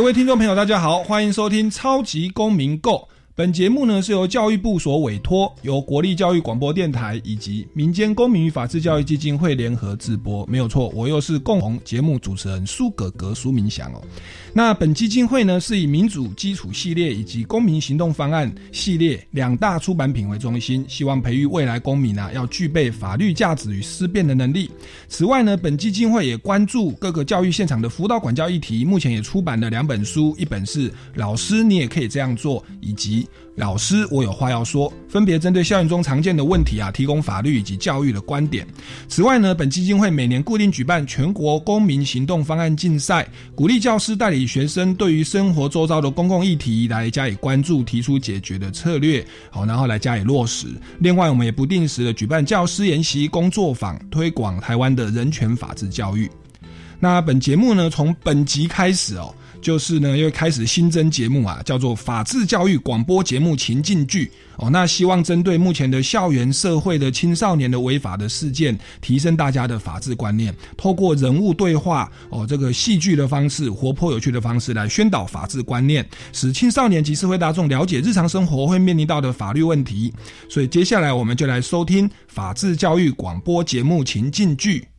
各位听众朋友，大家好，欢迎收听《超级公民购》。本节目呢是由教育部所委托，由国立教育广播电台以及民间公民与法治教育基金会联合制播。没有错，我又是共同节目主持人苏格格苏明祥哦。那本基金会呢，是以民主基础系列以及公民行动方案系列两大出版品为中心，希望培育未来公民啊，要具备法律价值与思辨的能力。此外呢，本基金会也关注各个教育现场的辅导管教议题，目前也出版了两本书，一本是《老师你也可以这样做》，以及。老师，我有话要说，分别针对校园中常见的问题啊，提供法律以及教育的观点。此外呢，本基金会每年固定举办全国公民行动方案竞赛，鼓励教师带领学生对于生活周遭的公共议题来加以关注，提出解决的策略，好，然后来加以落实。另外，我们也不定时的举办教师研习工作坊，推广台湾的人权法治教育。那本节目呢，从本集开始哦。就是呢，又开始新增节目啊，叫做法治教育广播节目情境剧哦。那希望针对目前的校园社会的青少年的违法的事件，提升大家的法治观念，透过人物对话哦，这个戏剧的方式，活泼有趣的方式来宣导法治观念，使青少年及社会大众了解日常生活会面临到的法律问题。所以接下来我们就来收听法治教育广播节目情境剧。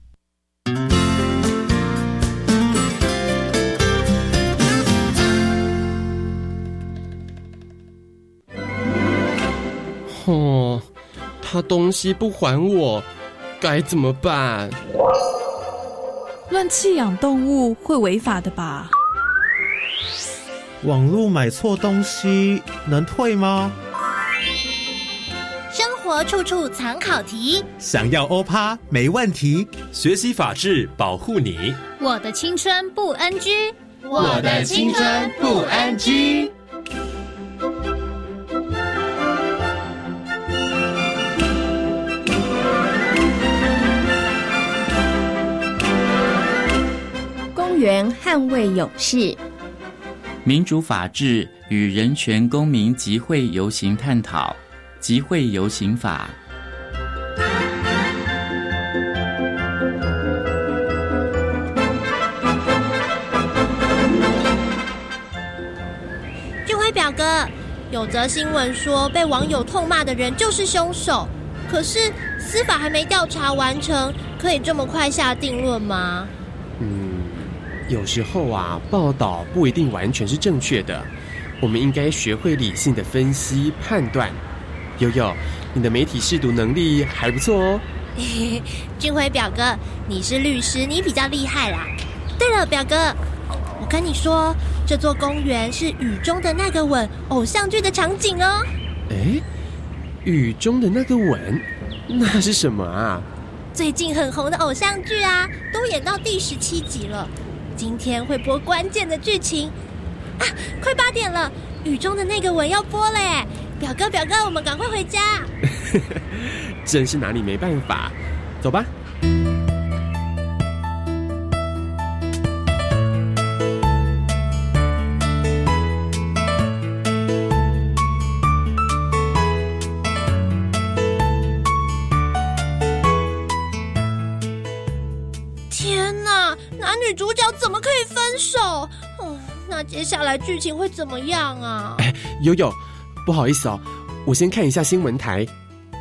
他东西不还我，该怎么办？乱弃养动物会违法的吧？网络买错东西能退吗？生活处处藏考题，想要欧趴没问题。学习法治，保护你。我的青春不 NG，我的青春不 NG。原捍卫勇士，民主法治与人权公民集会游行探讨，集会游行法。俊辉表哥，有则新闻说被网友痛骂的人就是凶手，可是司法还没调查完成，可以这么快下定论吗？有时候啊，报道不一定完全是正确的，我们应该学会理性的分析判断。悠悠，你的媒体试读能力还不错哦。俊辉表哥，你是律师，你比较厉害啦。对了，表哥，我跟你说，这座公园是《雨中的那个吻》偶像剧的场景哦。哎，《雨中的那个吻》，那是什么啊？最近很红的偶像剧啊，都演到第十七集了。今天会播关键的剧情啊！快八点了，雨中的那个吻要播嘞！表哥，表哥，我们赶快回家。真是拿你没办法，走吧。怎么可以分手？哦，那接下来剧情会怎么样啊？悠悠，不好意思哦，我先看一下新闻台。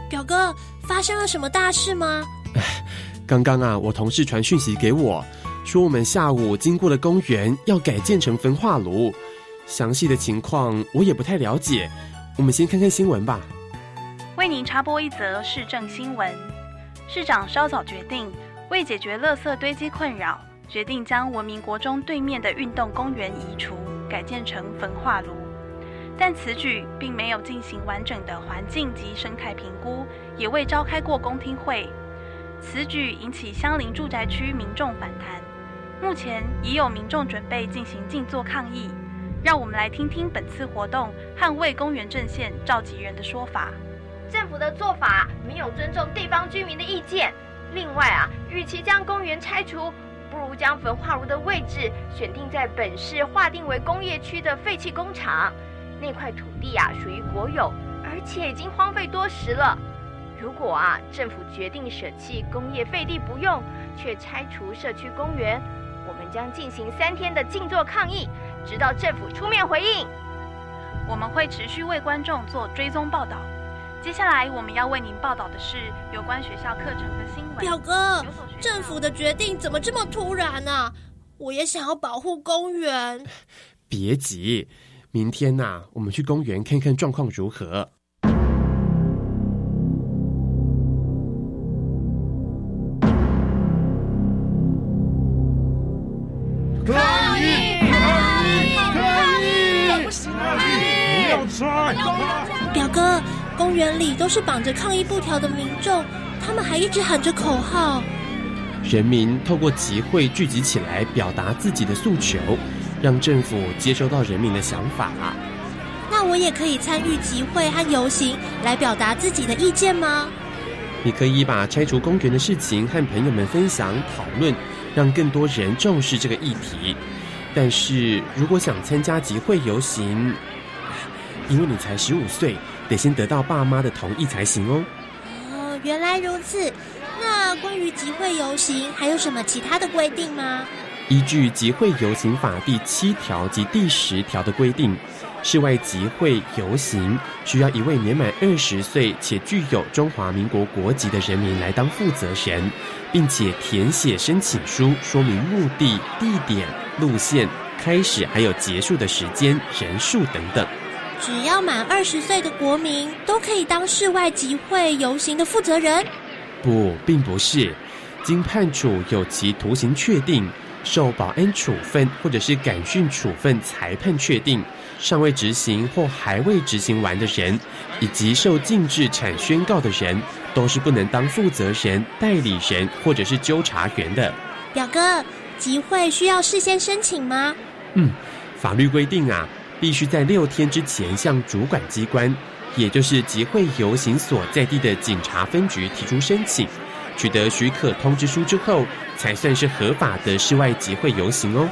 表哥，发生了什么大事吗？刚刚啊，我同事传讯息给我，说我们下午经过的公园要改建成焚化炉，详细的情况我也不太了解。我们先看看新闻吧。为您插播一则市政新闻：市长稍早决定，为解决垃圾堆积困扰。决定将文明国中对面的运动公园移除，改建成焚化炉。但此举并没有进行完整的环境及生态评估，也未召开过公听会。此举引起相邻住宅区民众反弹。目前已有民众准备进行静坐抗议。让我们来听听本次活动捍卫公园阵线召集人的说法。政府的做法没有尊重地方居民的意见。另外啊，与其将公园拆除，不如将焚化炉的位置选定在本市划定为工业区的废弃工厂。那块土地啊，属于国有，而且已经荒废多时了。如果啊，政府决定舍弃工业废地不用，却拆除社区公园，我们将进行三天的静坐抗议，直到政府出面回应。我们会持续为观众做追踪报道。接下来我们要为您报道的是有关学校课程的新闻。表哥，政府的决定怎么这么突然呢？我也想要保护公园。别急，明天呐，我们去公园看看状况如何。公园里都是绑着抗议布条的民众，他们还一直喊着口号。人民透过集会聚集起来，表达自己的诉求，让政府接收到人民的想法。那我也可以参与集会和游行，来表达自己的意见吗？你可以把拆除公园的事情和朋友们分享讨论，让更多人重视这个议题。但是如果想参加集会游行，因为你才十五岁。得先得到爸妈的同意才行哦。哦，原来如此。那关于集会游行还有什么其他的规定吗？依据《集会游行法》第七条及第十条的规定，室外集会游行需要一位年满二十岁且具有中华民国国籍的人民来当负责人，并且填写申请书，说明目的、地点、路线、开始还有结束的时间、人数等等。只要满二十岁的国民都可以当室外集会游行的负责人？不，并不是。经判处有期徒刑确定、受保安处分或者是感训处分裁判确定、尚未执行或还未执行完的人，以及受禁制产宣告的人，都是不能当负责人、代理人或者是纠察员的。表哥，集会需要事先申请吗？嗯，法律规定啊。必须在六天之前向主管机关，也就是集会游行所在地的警察分局提出申请，取得许可通知书之后，才算是合法的室外集会游行哦。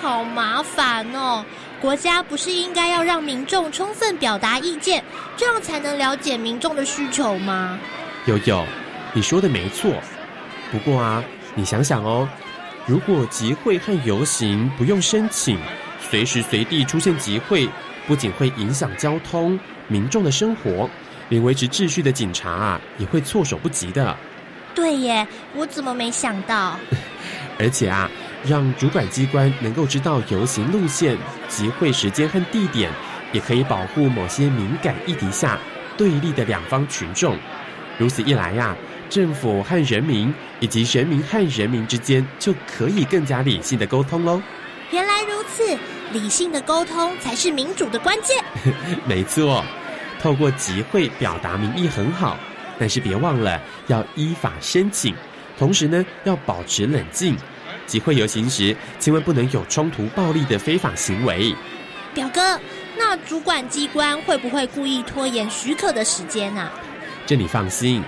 好麻烦哦！国家不是应该要让民众充分表达意见，这样才能了解民众的需求吗？悠悠，你说的没错。不过啊，你想想哦，如果集会和游行不用申请。随时随地出现集会，不仅会影响交通、民众的生活，连维持秩序的警察啊，也会措手不及的。对耶，我怎么没想到？而且啊，让主管机关能够知道游行路线、集会时间和地点，也可以保护某些敏感议题下对立的两方群众。如此一来呀，政府和人民以及人民和人民之间就可以更加理性的沟通喽。原来如此。理性的沟通才是民主的关键。没错，透过集会表达民意很好，但是别忘了要依法申请，同时呢要保持冷静。集会游行时，千万不能有冲突、暴力的非法行为。表哥，那主管机关会不会故意拖延许可的时间呢？这你放心，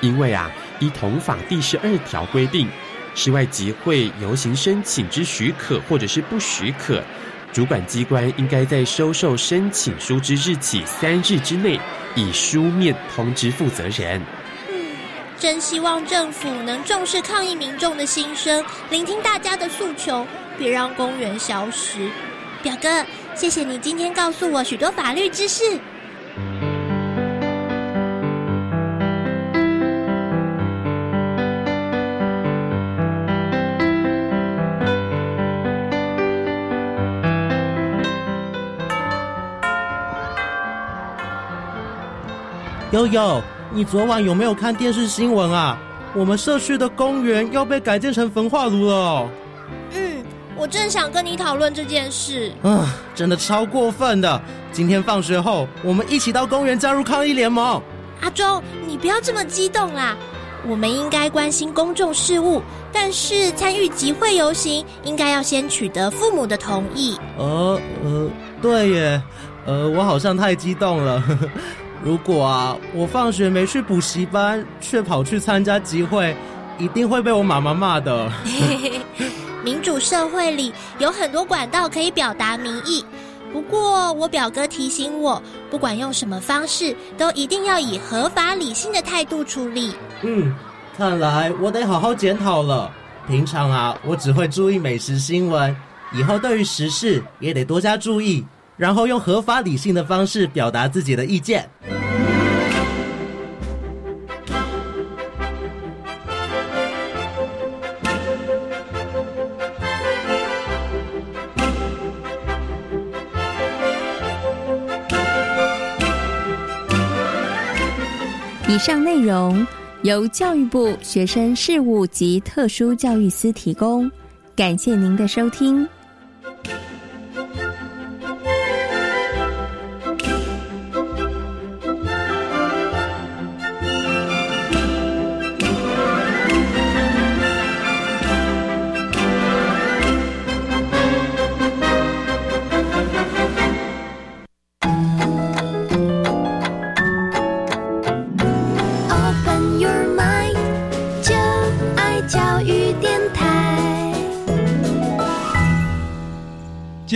因为啊，依同法第十二条规定，室外集会游行申请之许可或者是不许可。主管机关应该在收受申请书之日起三日之内，以书面通知负责人。真希望政府能重视抗议民众的心声，聆听大家的诉求，别让公园消失。表哥，谢谢你今天告诉我许多法律知识。悠悠，你昨晚有没有看电视新闻啊？我们社区的公园要被改建成焚化炉了。嗯，我正想跟你讨论这件事。啊，真的超过分的！今天放学后，我们一起到公园加入抗议联盟。阿忠，你不要这么激动啦！我们应该关心公众事务，但是参与集会游行，应该要先取得父母的同意。呃呃，对耶，呃，我好像太激动了。如果啊，我放学没去补习班，却跑去参加集会，一定会被我妈妈骂的。民主社会里有很多管道可以表达民意，不过我表哥提醒我，不管用什么方式，都一定要以合法理性的态度处理。嗯，看来我得好好检讨了。平常啊，我只会注意美食新闻，以后对于时事也得多加注意，然后用合法理性的方式表达自己的意见。以上内容由教育部学生事务及特殊教育司提供，感谢您的收听。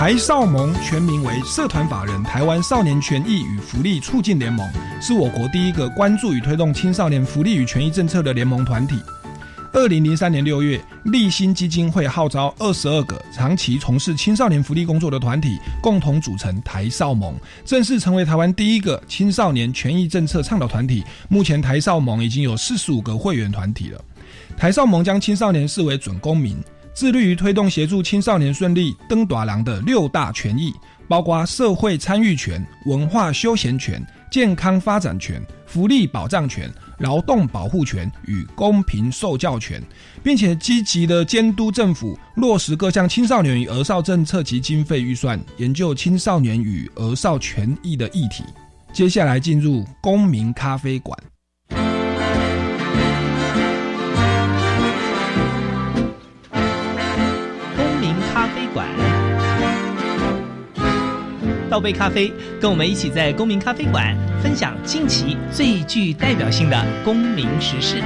台少盟全名为社团法人台湾少年权益与福利促进联盟，是我国第一个关注与推动青少年福利与权益政策的联盟团体。二零零三年六月，立新基金会号召二十二个长期从事青少年福利工作的团体，共同组成台少盟，正式成为台湾第一个青少年权益政策倡导团体。目前，台少盟已经有四十五个会员团体了。台少盟将青少年视为准公民。致力于推动协助青少年顺利登短廊的六大权益，包括社会参与权、文化休闲权、健康发展权、福利保障权、劳动保护权与公平受教权，并且积极的监督政府落实各项青少年与儿少政策及经费预算，研究青少年与儿少权益的议题。接下来进入公民咖啡馆。倒杯咖啡，跟我们一起在公民咖啡馆分享近期最具代表性的公民时事。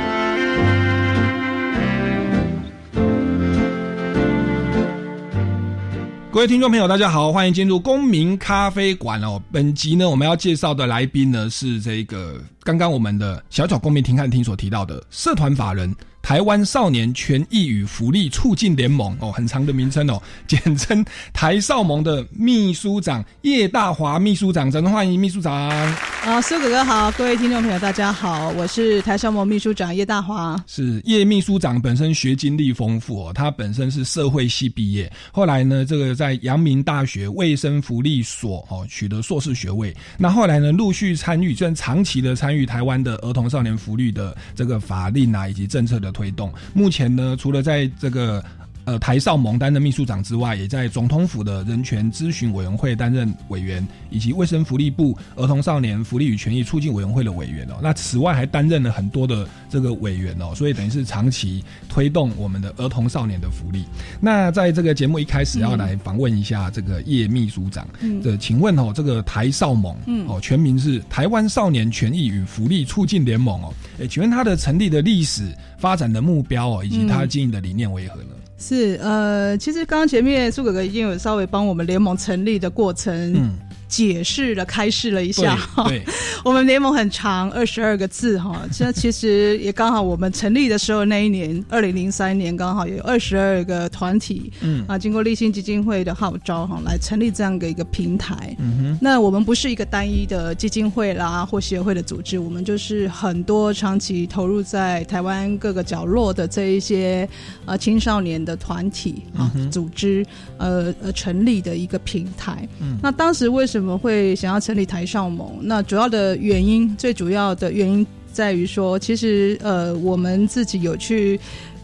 各位听众朋友，大家好，欢迎进入公民咖啡馆哦。本集呢，我们要介绍的来宾呢是这个刚刚我们的小小公民庭看厅所提到的社团法人。台湾少年权益与福利促进联盟哦，很长的名称哦，简称台少盟的秘书长叶大华秘书长，掌声欢迎秘书长。啊，苏哥哥好，各位听众朋友大家好，我是台少盟秘书长叶大华。是叶秘书长本身学经历丰富哦，他本身是社会系毕业，后来呢，这个在阳明大学卫生福利所哦取得硕士学位，那后来呢，陆续参与，正长期的参与台湾的儿童少年福利的这个法令啊以及政策的。推动。目前呢，除了在这个呃台少盟担任秘书长之外，也在总统府的人权咨询委员会担任委员，以及卫生福利部儿童少年福利与权益促进委员会的委员哦。那此外还担任了很多的这个委员哦，所以等于是长期推动我们的儿童少年的福利。那在这个节目一开始要来访问一下这个叶秘书长，的，请问哦，这个台少盟哦，全名是台湾少年权益与福利促进联盟哦，哎，请问它的成立的历史？发展的目标哦，以及他经营的理念为何呢？是呃，其实刚刚前面苏哥哥已经有稍微帮我们联盟成立的过程，嗯，解释了、开示了一下。对，我们联盟很长，二十二个字哈。这其实也刚好，我们成立的时候那一年，二零零三年，刚好有二十二个团体，嗯啊，经过立新基金会的号召哈，来成立这样的一个平台。嗯哼，那我们不是一个单一的基金会啦或协会的组织，我们就是很多长期投入在台湾各个角落的这一些呃青少年的团体啊组织，呃呃成立的一个平台。嗯，那当时为什么？我们会想要成立台少盟？那主要的原因，最主要的原因在于说，其实呃，我们自己有去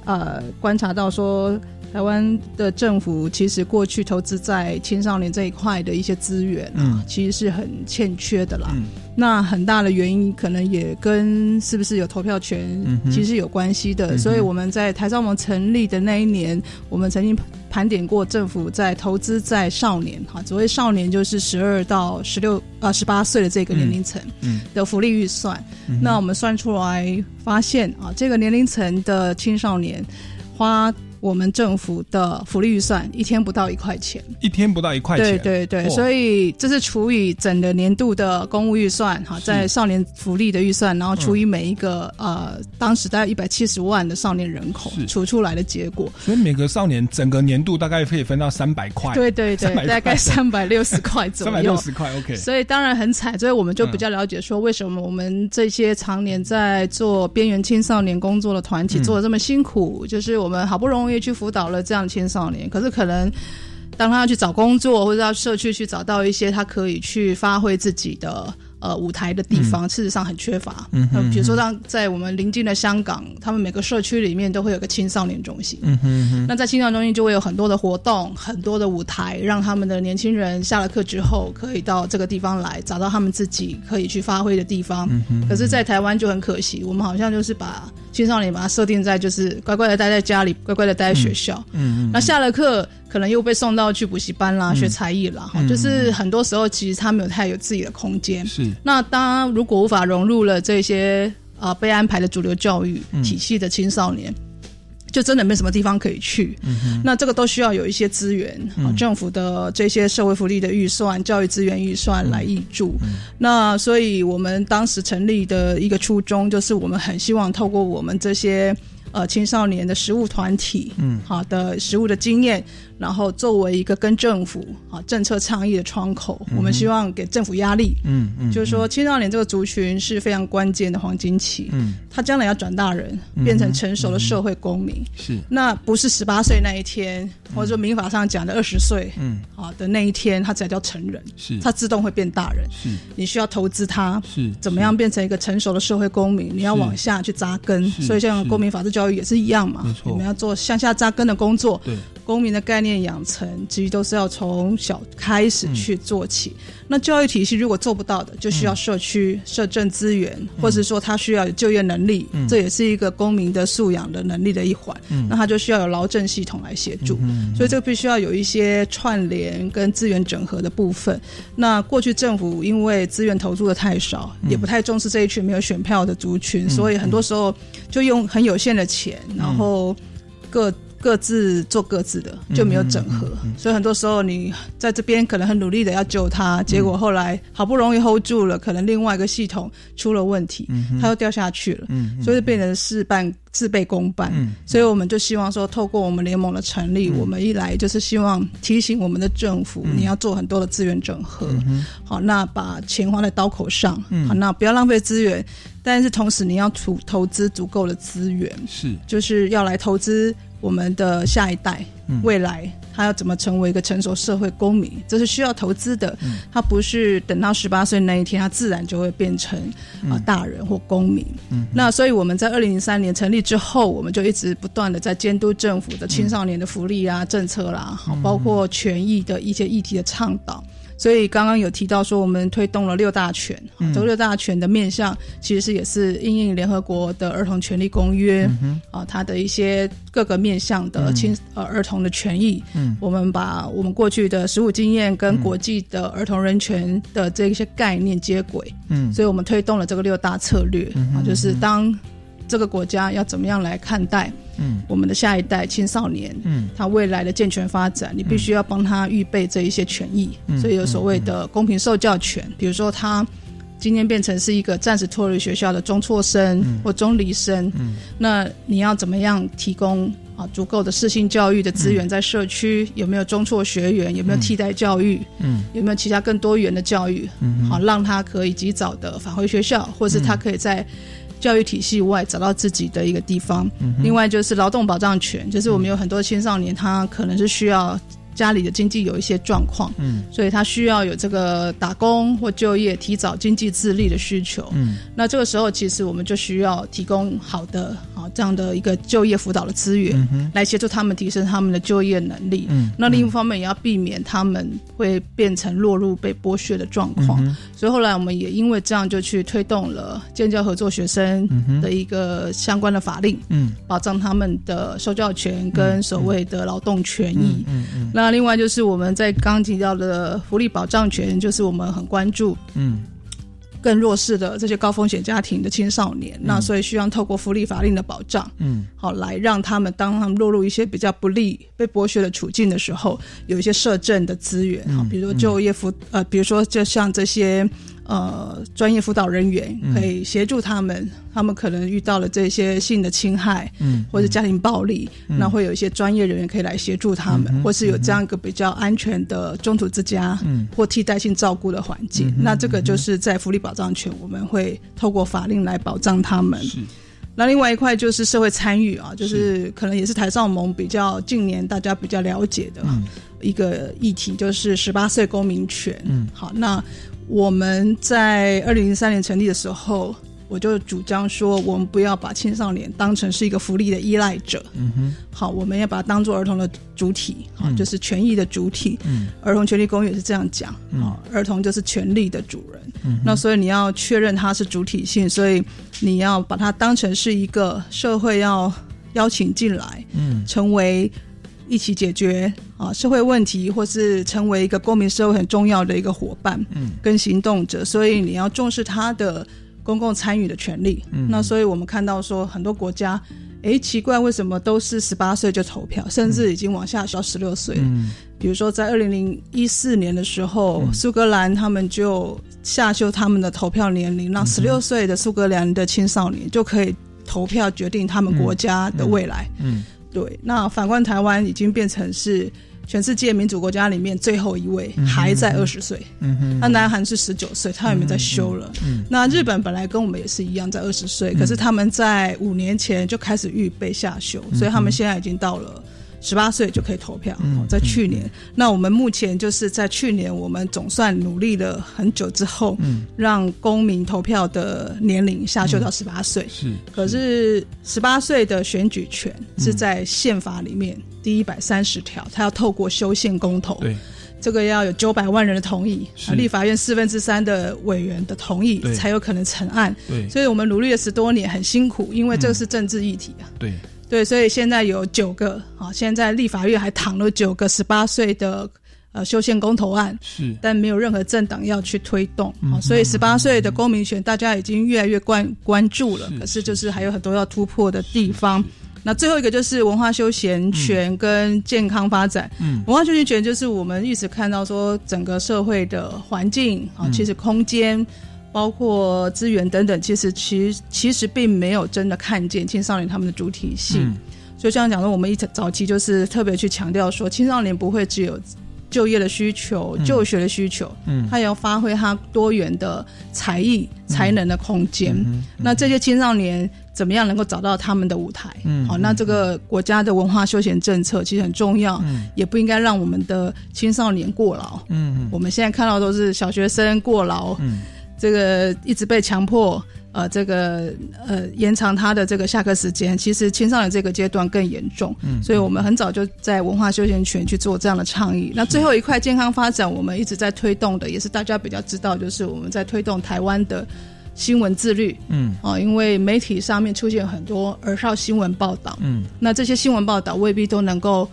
呃观察到说，台湾的政府其实过去投资在青少年这一块的一些资源，嗯，其实是很欠缺的啦。那很大的原因可能也跟是不是有投票权其实有关系的。所以我们在台少盟成立的那一年，我们曾经。盘点过政府在投资在少年哈，所谓少年就是十二到十六呃十八岁的这个年龄层的福利预算，那我们算出来发现啊，这个年龄层的青少年花。我们政府的福利预算一天不到一块钱，一天不到一块钱，对对对，所以这是除以整个年度的公务预算哈，在少年福利的预算，然后除以每一个呃当时大概一百七十万的少年人口，除出来的结果。所以每个少年整个年度大概可以分到三百块，对对对，大概三百六十块左右，三百六十块 OK。所以当然很惨，所以我们就比较了解说，为什么我们这些常年在做边缘青少年工作的团体做的这么辛苦，就是我们好不容易。去辅导了这样青少年，可是可能当他要去找工作，或者到社区去找到一些他可以去发挥自己的。呃，舞台的地方事实上很缺乏。嗯，比如说让在我们邻近的香港，他们每个社区里面都会有个青少年中心。嗯哼，那在青少年中心就会有很多的活动，很多的舞台，让他们的年轻人下了课之后可以到这个地方来，找到他们自己可以去发挥的地方。嗯哼，可是，在台湾就很可惜，我们好像就是把青少年把它设定在就是乖乖的待在家里，乖乖的待在学校。嗯嗯，那下了课。可能又被送到去补习班啦，学才艺啦，哈，就是很多时候其实他没有太有自己的空间。是，那当如果无法融入了这些呃被安排的主流教育体系的青少年，就真的没什么地方可以去。那这个都需要有一些资源，政府的这些社会福利的预算、教育资源预算来挹注。那所以我们当时成立的一个初衷，就是我们很希望透过我们这些。呃，青少年的实务团体，嗯，好的实务的经验，然后作为一个跟政府啊政策倡议的窗口，我们希望给政府压力，嗯嗯，就是说青少年这个族群是非常关键的黄金期，嗯，他将来要转大人，变成成熟的社会公民，是，那不是十八岁那一天，或者说民法上讲的二十岁，嗯，啊的那一天，他才叫成人，是，他自动会变大人，是，你需要投资他，是，怎么样变成一个成熟的社会公民？你要往下去扎根，所以像公民法治教。教育也是一样嘛，我们要做向下扎根的工作。对，公民的概念养成，其实都是要从小开始去做起。那教育体系如果做不到的，就需要社区社政资源，或者说他需要有就业能力，这也是一个公民的素养的能力的一环。那他就需要有劳政系统来协助，所以这个必须要有一些串联跟资源整合的部分。那过去政府因为资源投入的太少，也不太重视这一群没有选票的族群，所以很多时候就用很有限的。钱，然后各各自做各自的，就没有整合，所以很多时候你在这边可能很努力的要救他，结果后来好不容易 hold 住了，可能另外一个系统出了问题，他又掉下去了，所以变成事半自倍功半。所以我们就希望说，透过我们联盟的成立，我们一来就是希望提醒我们的政府，你要做很多的资源整合，好，那把钱花在刀口上，好，那不要浪费资源。但是同时，你要投投资足够的资源，是。就是要来投资我们的下一代，未来他要怎么成为一个成熟社会公民，这是需要投资的。他不是等到十八岁那一天，他自然就会变成啊大人或公民。那所以我们在二零零三年成立之后，我们就一直不断的在监督政府的青少年的福利啊政策啦，好包括权益的一些议题的倡导。所以刚刚有提到说，我们推动了六大权，这六大权的面向其实是也是应应联合国的儿童权利公约啊，它的一些各个面向的青呃儿童的权益，嗯。我们把我们过去的实务经验跟国际的儿童人权的这些概念接轨，嗯，所以我们推动了这个六大策略啊，就是当这个国家要怎么样来看待嗯，我们的下一代青少年，嗯，他未来的健全发展，你必须要帮他预备这一些权益，所以有所谓的公平受教权，比如说他。今天变成是一个暂时脱离学校的中辍生或中离生，那你要怎么样提供啊足够的适性教育的资源在社区？有没有中辍学员？有没有替代教育？嗯，有没有其他更多元的教育？嗯，好，让他可以及早的返回学校，或是他可以在教育体系外找到自己的一个地方。另外就是劳动保障权，就是我们有很多青少年，他可能是需要。家里的经济有一些状况，嗯，所以他需要有这个打工或就业、提早经济自立的需求，嗯，那这个时候其实我们就需要提供好的啊这样的一个就业辅导的资源，来协助他们提升他们的就业能力，嗯，那另一方面也要避免他们会变成落入被剥削的状况，所以后来我们也因为这样就去推动了建教合作学生的一个相关的法令，嗯，保障他们的受教权跟所谓的劳动权益，嗯嗯，那。另外就是我们在刚提到的福利保障权，就是我们很关注，嗯，更弱势的这些高风险家庭的青少年，那所以需要透过福利法令的保障，嗯，好来让他们当他们落入一些比较不利、被剥削的处境的时候，有一些社政的资源，好，比如说就业辅，呃，比如说就像这些。呃，专业辅导人员可以协助他们，他们可能遇到了这些性的侵害，嗯，或者家庭暴力，那会有一些专业人员可以来协助他们，或是有这样一个比较安全的中途之家，嗯，或替代性照顾的环境。那这个就是在福利保障权，我们会透过法令来保障他们。那另外一块就是社会参与啊，就是可能也是台上盟比较近年大家比较了解的一个议题，就是十八岁公民权。嗯，好，那。我们在二零零三年成立的时候，我就主张说，我们不要把青少年当成是一个福利的依赖者。嗯哼，好，我们要把它当做儿童的主体，好，就是权益的主体。嗯，儿童权利公约是这样讲，啊，儿童就是权利的主人。嗯，那所以你要确认它是主体性，所以你要把它当成是一个社会要邀请进来，嗯，成为。一起解决啊社会问题，或是成为一个公民社会很重要的一个伙伴，嗯，跟行动者，所以你要重视他的公共参与的权利。嗯，那所以我们看到说很多国家，哎，奇怪，为什么都是十八岁就投票，甚至已经往下到十六岁？嗯，比如说在二零零一四年的时候，苏格兰他们就下修他们的投票年龄，让十六岁的苏格兰的青少年就可以投票决定他们国家的未来。嗯。对，那反观台湾已经变成是全世界民主国家里面最后一位还在二十岁，嗯哼，那南韩是十九岁，他也没在修了。嗯，那日本本来跟我们也是一样在二十岁，可是他们在五年前就开始预备下修，所以他们现在已经到了。十八岁就可以投票，在去年。那我们目前就是在去年，我们总算努力了很久之后，让公民投票的年龄下修到十八岁。是，可是十八岁的选举权是在宪法里面第一百三十条，它要透过修宪公投，对，这个要有九百万人的同意，立法院四分之三的委员的同意，才有可能成案。对，所以我们努力了十多年，很辛苦，因为这个是政治议题啊。对。对，所以现在有九个啊，现在立法院还躺了九个十八岁的呃修宪公投案，是，但没有任何政党要去推动啊，所以十八岁的公民权大家已经越来越关关注了，可是就是还有很多要突破的地方。那最后一个就是文化休闲权跟健康发展，嗯，文化休闲权就是我们一直看到说整个社会的环境啊，其实空间。包括资源等等，其实其其实并没有真的看见青少年他们的主体性。所以这样讲说，我们一早期就是特别去强调说，青少年不会只有就业的需求、就学的需求，嗯，他也要发挥他多元的才艺、才能的空间。那这些青少年怎么样能够找到他们的舞台？嗯，好，那这个国家的文化休闲政策其实很重要，也不应该让我们的青少年过劳。嗯，我们现在看到都是小学生过劳。嗯。这个一直被强迫，呃，这个呃延长他的这个下课时间，其实青少年这个阶段更严重。嗯，所以我们很早就在文化休闲权去做这样的倡议。那最后一块健康发展，我们一直在推动的，也是大家比较知道，就是我们在推动台湾的新闻自律。嗯，啊，因为媒体上面出现很多儿少新闻报道。嗯，那这些新闻报道未必都能够。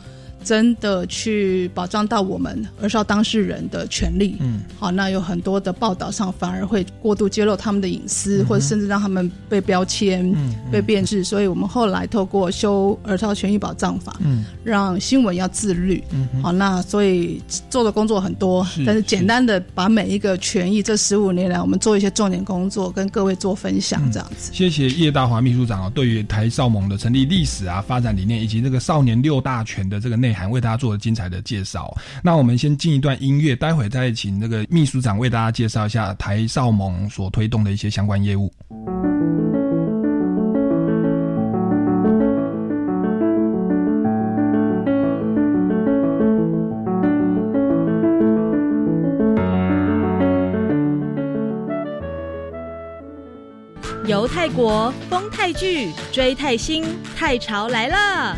真的去保障到我们儿少当事人的权利。嗯，好，那有很多的报道上反而会过度揭露他们的隐私，或者甚至让他们被标签、被变质。所以我们后来透过修儿少权益保障法，嗯，让新闻要自律。嗯，好，那所以做的工作很多，但是简单的把每一个权益，这十五年来我们做一些重点工作，跟各位做分享，这样子。谢谢叶大华秘书长哦，对于台少盟的成立历史啊、发展理念以及这个少年六大权的这个内内涵，为大家做了精彩的介绍。那我们先进一段音乐，待会再请那个秘书长为大家介绍一下台少盟所推动的一些相关业务。游泰国，风泰剧，追泰星，泰潮来了！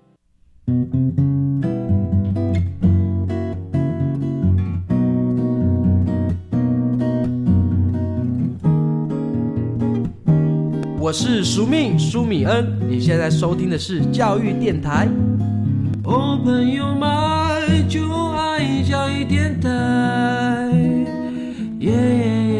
我是苏命苏米恩，你现在收听的是教育电台。哦，朋友们就爱教育电台，耶耶耶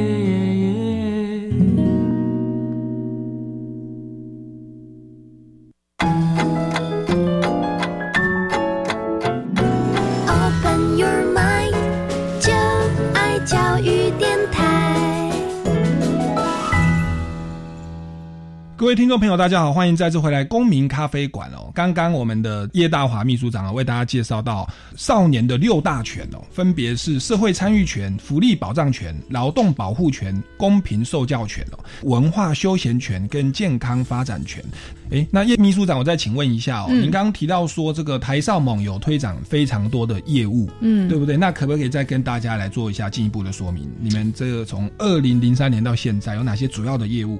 各位听众朋友，大家好，欢迎再次回来公民咖啡馆哦。刚刚我们的叶大华秘书长啊，为大家介绍到少年的六大权哦，分别是社会参与权、福利保障权、劳动保护权、公平受教权哦、文化休闲权跟健康发展权。诶，那叶秘书长，我再请问一下哦，嗯您刚刚提到说这个台少盟有推展非常多的业务，嗯对不对？那可不可以再跟大家来做一下进一步的说明？你们这个从二零零三年到现在有哪些主要的业务？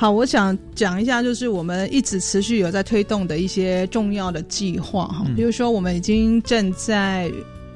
好，我想讲一下，就是我们一直持续有在推动的一些重要的计划哈，嗯。比如说我们已经正在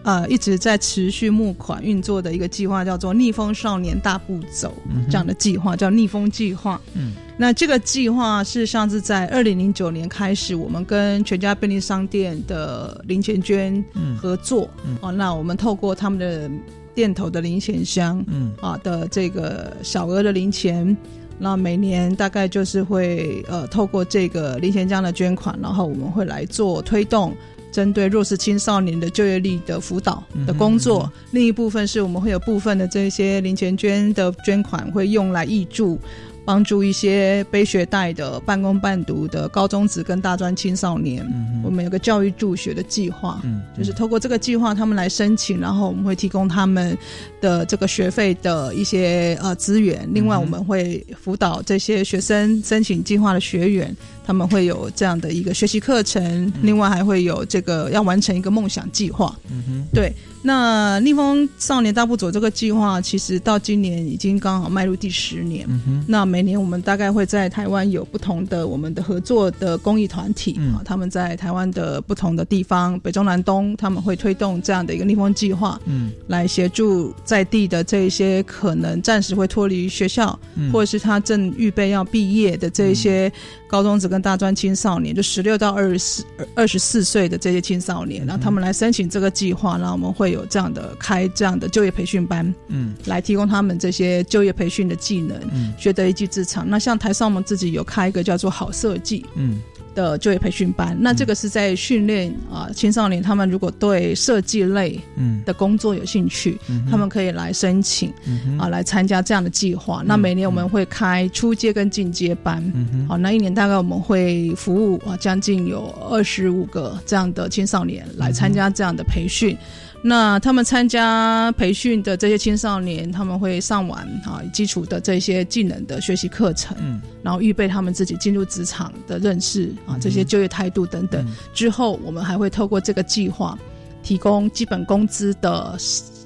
呃一直在持续募款运作的一个计划，叫做“逆风少年大步走”这样的计划，叫逆风计划。嗯，那这个计划事实上次在二零零九年开始，我们跟全家便利商店的零钱捐嗯。合作。嗯。哦，那我们透过他们的店头的零钱箱，嗯。啊的这个小额的零钱，那每年大概就是会呃透过这个零钱江的捐款，然后我们会来做推动。针对弱势青少年的就业力的辅导的工作，另一部分是我们会有部分的这些零钱捐的捐款会用来挹注，帮助一些背学贷的半工半读的高中职跟大专青少年。我们有个教育助学的计划，嗯就是透过这个计划，他们来申请，然后我们会提供他们的这个学费的一些呃资源，另外我们会辅导这些学生申请计划的学员，他们会有这样的一个学习课程，另外还会有这个要完成一个梦想计划。嗯哼，对，那逆风少年大步走这个计划，其实到今年已经刚好迈入第十年。嗯哼，那每年我们大概会在台湾有不同的我们的合作的公益团体嗯啊，他们在台湾的不同的地方，北中南东，他们会推动这样的一个逆风计划。嗯来协助在地的这一些可能暂时会脱离学校，嗯或者是他正预备要毕业的这一些高中职跟大专青少年，就十六到二十四二十四岁的这些青少年，然后他们来申请这个计划，然后我们会有这样的开这样的就业培训班，嗯。来提供他们这些就业培训的技能，嗯。学得一技之长。那像台上我们自己有开一个叫做好设计，嗯的就业培训班，那这个是在训练啊、青少年他们如果对设计类嗯。的工作有兴趣，嗯他们可以来申请、啊，来参加这样的计划。那每年我们会开初阶跟进阶班，好、那一年大概我们会服务啊将近有二十五个这样的青少年来参加这样的培训。那他们参加培训的这些青少年，他们会上完啊基础的这些技能的学习课程，嗯。然后预备他们自己进入职场的认识啊这些就业态度等等。之后，我们还会透过这个计划，提供基本工资的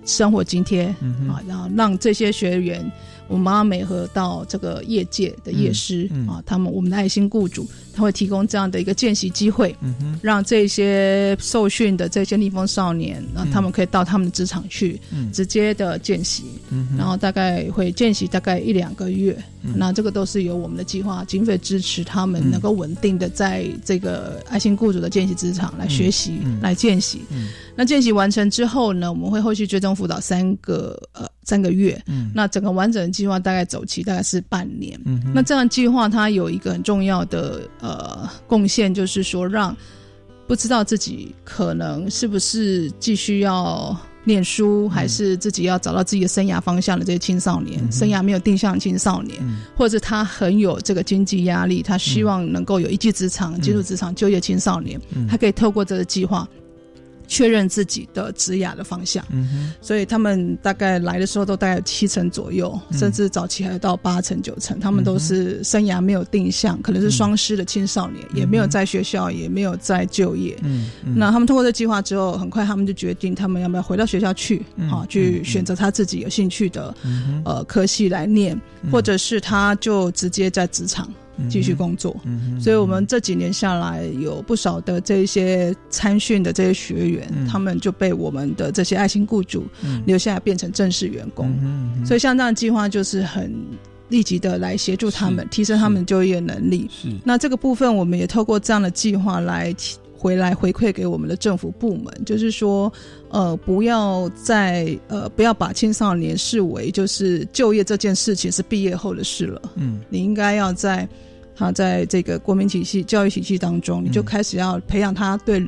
生活津贴、嗯啊，然后让这些学员，我们妈美和到这个业界的业师、啊，他们我们的爱心雇主，他会提供这样的一个见习机会，让这些受训的这些逆风少年，那、他们可以到他们的职场去，嗯。直接的见习，嗯然后大概会见习大概一两个月，嗯。那这个都是由我们的计划经费支持，他们能够稳定的在这个爱心雇主的见习职场来学习、来见习。嗯。那见习完成之后呢，我们会后续追踪辅导三个呃三个月，嗯。那整个完整的计划大概走期大概是半年。嗯那这样计划它有一个很重要的呃贡献，就是说让不知道自己可能是不是继续要念书，还是自己要找到自己的生涯方向的这些青少年，嗯生涯没有定向青少年，嗯。或者他很有这个经济压力，他希望能够有一技之长，进入职场就业青少年，嗯。他可以透过这个计划。确认自己的职涯的方向，所以他们大概来的时候都大概有七成左右，嗯。甚至早期还有到八成九成，他们都是生涯没有定向，可能是双失的青少年，也没有在学校，也没有在就业。那他们通过这计划之后，很快他们就决定他们要不要回到学校去，嗯啊，去选择他自己有兴趣的嗯呃科系来念，或者是他就直接在职场继续工作。所以，我们这几年下来，有不少的这些参训的这些学员，嗯。他们就被我们的这些爱心雇主嗯。留下来变成正式员工。所以，像这样的计划就是很立即的来协助他们提升他们就业能力。是。那这个部分，我们也透过这样的计划来提回来回馈给我们的政府部门，就是说，呃，不要再呃，不要把青少年视为就是就业这件事情是毕业后的事了。嗯。你应该要在他在这个国民体系、教育体系当中，你就开始要培养他对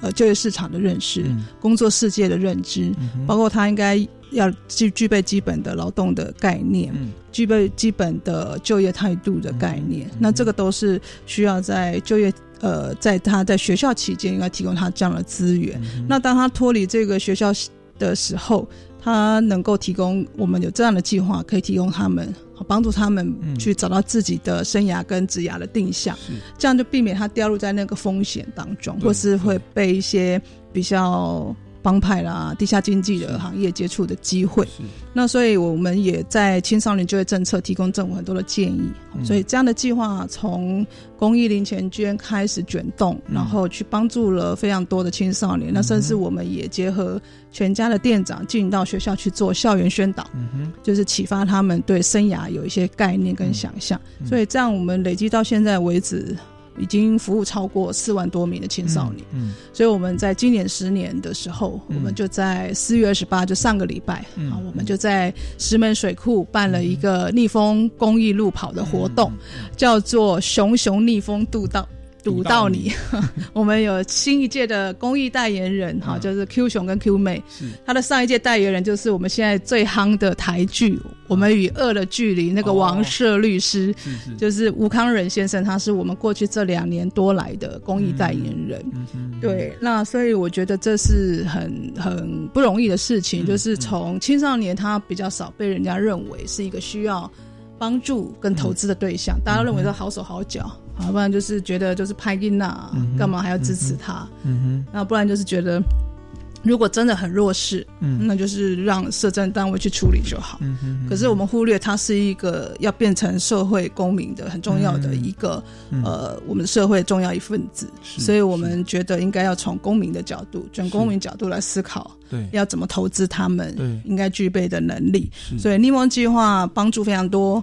呃就业市场的认识、嗯。工作世界的认知，哼。包括他应该要具具备基本的劳动的概念，嗯具备基本的就业态度的概念。那这个都是需要在就业。呃，在他在学校期间，应该提供他这样的资源。那当他脱离这个学校的时候，他能够提供我们有这样的计划，可以提供他们帮助他们去找到自己的生涯跟职涯的定向，这样就避免他掉入在那个风险当中，或是会被一些比较帮派啦、地下经济的行业接触的机会。那所以我们也在青少年就业政策提供政府很多的建议，嗯所以这样的计划从公益零钱捐开始卷动，然后去帮助了非常多的青少年。那甚至我们也结合全家的店长进到学校去做校园宣导，嗯就是启发他们对生涯有一些概念跟想象。所以这样我们累积到现在为止。已经服务超过四万多名的青少年，嗯所以我们在今年十年的时候，我们就在四月二十八，就上个礼拜、嗯啊，我们就在石门水库办了一个逆风公益路跑的活动，叫做“熊熊逆风渡道堵到你。我们有新一届的公益代言人哈，就是 Q 熊跟 Q 妹。是他的上一届代言人就是我们现在最夯的台剧《我们与恶的距离》那个王社律师，就是吴康仁先生，他是我们过去这两年多来的公益代言人。对，那所以我觉得这是很很不容易的事情，就是从青少年他比较少被人家认为是一个需要帮助跟投资的对象，大家认为他好手好脚。啊，不然就是觉得就是拍音呐，干嘛还要支持他？嗯哼，那不然就是觉得，如果真的很弱势，嗯，那就是让社政单位去处理就好。嗯哼，可是我们忽略，它是一个要变成社会公民的很重要的一个呃，我们社会重要一份子。所以我们觉得应该要从公民的角度，从公民角度来思考，对，要怎么投资他们应该具备的能力。所以逆梦计划帮助非常多。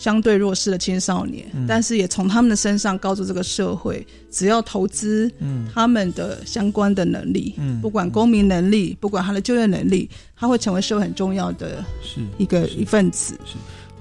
相对弱势的青少年，但是也从他们的身上告诉这个社会，只要投资他们的相关的能力，不管公民能力，不管他的就业能力，他会成为社会很重要的一个一份子。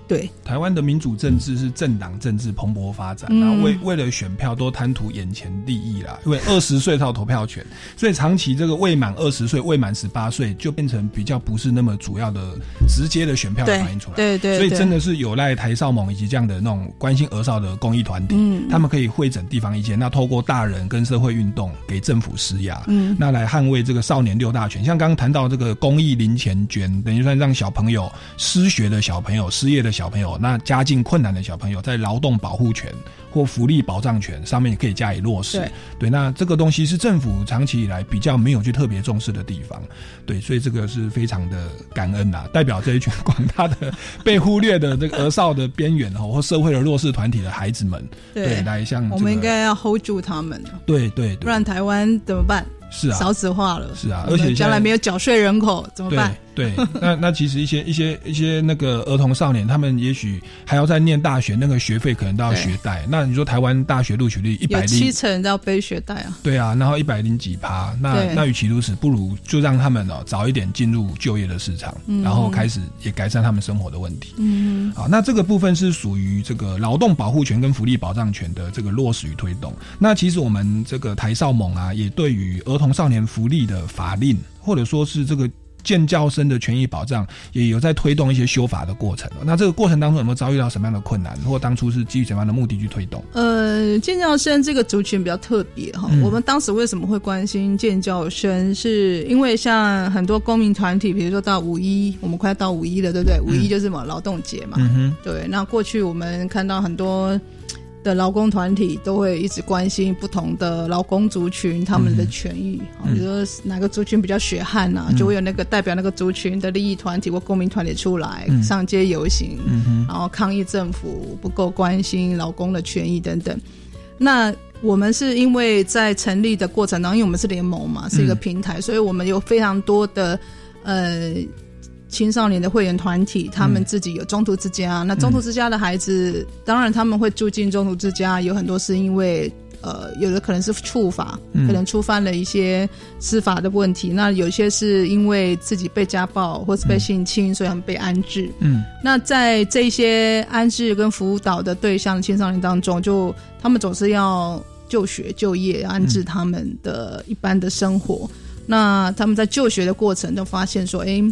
对，台湾的民主政治是政党政治蓬勃发展，然后为为了选票都贪图眼前利益啦。因为二十岁才有投票权，所以长期这个未满二十岁、未满十八岁就变成比较不是那么主要的直接的选票反映出来。对对，所以真的是有赖台少盟以及这样的那种关心儿少的公益团体，他们可以会诊地方意见，那透过大人跟社会运动给政府施压，嗯，那来捍卫这个少年六大权。像刚刚谈到这个公益零钱捐，等于算让小朋友失学的小朋友、失业的。小朋友，那家境困难的小朋友，在劳动保护权或福利保障权上面可以加以落实。对，那这个东西是政府长期以来比较没有去特别重视的地方。对，所以这个是非常的感恩呐，代表这一群 广大的被忽略的这个儿少的边缘哦，或社会的弱势团体的孩子们，对，来向我们应该要 hold 住他们。对对，不然台湾怎么办？是啊，少子化了。是啊，而且将来没有缴税人口怎么办？对，那那其实一些一些一些那个儿童少年，他们也许还要再念大学，那个学费可能都要学贷。那你说台湾大学录取率一百零七成都要背学贷啊？对啊，然后一百零几趴，那那与其如此，不如就让他们哦早一点进入就业的市场，然后开始也改善他们生活的问题。嗯，好，那这个部分是属于这个劳动保护权跟福利保障权的这个落实与推动。那其实我们这个台少盟啊，也对于儿童少年福利的法令，或者说是这个。建教生的权益保障也有在推动一些修法的过程。那这个过程当中有没有遭遇到什么样的困难，或当初是基于什么样的目的去推动？呃，建教生这个族群比较特别哈。我们当时为什么会关心建教生？是因为像很多公民团体，比如说到五一，我们快要到五一了，对不对？五一就是什么劳动节嘛。对。那过去我们看到很多。的劳工团体都会一直关心不同的劳工族群他们的权益，比如说哪个族群比较血汗呐，就会有那个代表那个族群的利益团体或公民团体出来上街游行，然后抗议政府不够关心劳工的权益等等。那我们是因为在成立的过程当中，因为我们是联盟嘛，是一个平台，所以我们有非常多的呃。青少年的会员团体，他们自己有中途之家。那中途之家的孩子，当然他们会住进中途之家，有很多是因为呃，有的可能是触法，可能触犯了一些司法的问题。那有些是因为自己被家暴或是被性侵，所以他们被安置。嗯，那在这些安置跟辅导的对象青少年当中，就他们总是要就学、就业、安置他们的一般的生活。那他们在就学的过程就发现说，哎。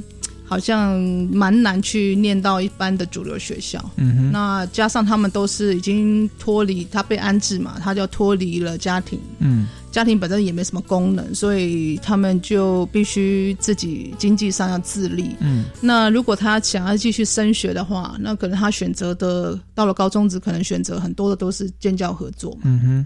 好像蛮难去念到一般的主流学校，嗯哼，那加上他们都是已经脱离他被安置嘛，他就脱离了家庭，嗯，家庭本身也没什么功能，所以他们就必须自己经济上要自立，嗯，那如果他想要继续升学的话，那可能他选择的到了高中职，可能选择很多的都是建教合作，嗯哼，